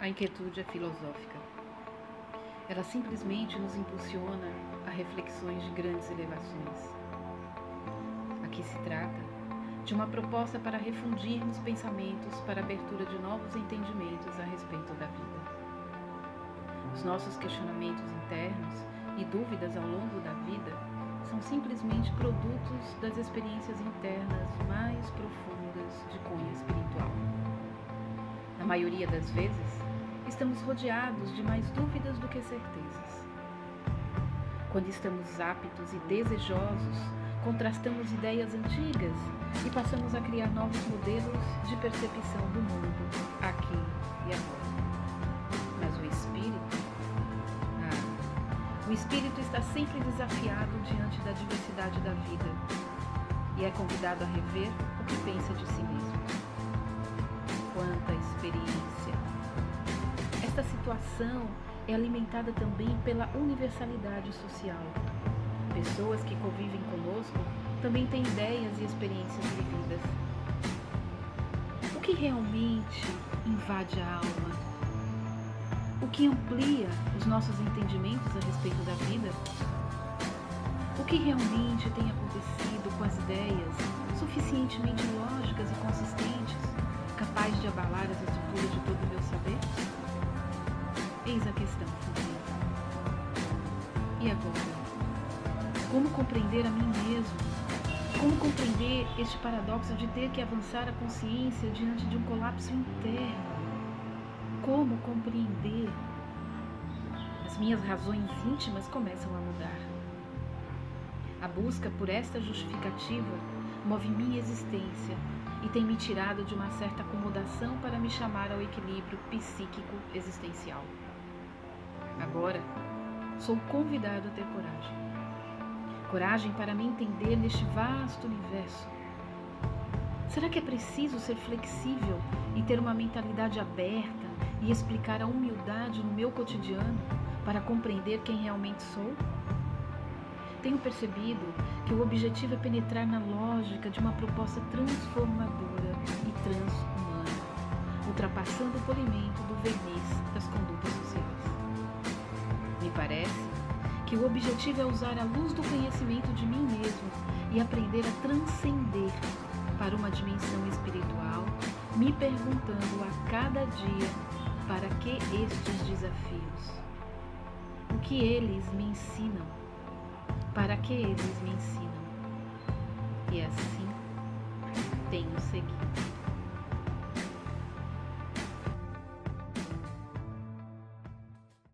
A inquietude é filosófica. Ela simplesmente nos impulsiona a reflexões de grandes elevações. Aqui se trata de uma proposta para refundirmos pensamentos para abertura de novos entendimentos a respeito da vida. Os nossos questionamentos internos e dúvidas ao longo da vida são simplesmente produtos das experiências internas mais profundas de cunho espiritual. Na maioria das vezes, estamos rodeados de mais dúvidas do que certezas. Quando estamos aptos e desejosos, contrastamos ideias antigas e passamos a criar novos modelos de percepção do mundo, aqui e agora. Mas o espírito, ah, o espírito está sempre desafiado diante da diversidade da vida e é convidado a rever o que pensa situação é alimentada também pela universalidade social. Pessoas que convivem conosco também têm ideias e experiências vividas. O que realmente invade a alma? O que amplia os nossos entendimentos a respeito da vida? O que realmente tem acontecido com as ideias suficientemente lógicas e consistentes, capazes de abalar as estruturas de todo o meu saber? Como compreender a mim mesmo? Como compreender este paradoxo de ter que avançar a consciência diante de um colapso interno? Como compreender? As minhas razões íntimas começam a mudar. A busca por esta justificativa move minha existência e tem me tirado de uma certa acomodação para me chamar ao equilíbrio psíquico existencial. Agora, sou convidado a ter coragem. Coragem para me entender neste vasto universo. Será que é preciso ser flexível e ter uma mentalidade aberta e explicar a humildade no meu cotidiano para compreender quem realmente sou? Tenho percebido que o objetivo é penetrar na lógica de uma proposta transformadora e transhumana, ultrapassando o polimento do verniz das condutas sociais. Me parece que o objetivo é usar a luz do conhecimento de mim mesmo e aprender a transcender para uma dimensão espiritual, me perguntando a cada dia para que estes desafios. O que eles me ensinam? Para que eles me ensinam? E assim tenho seguido.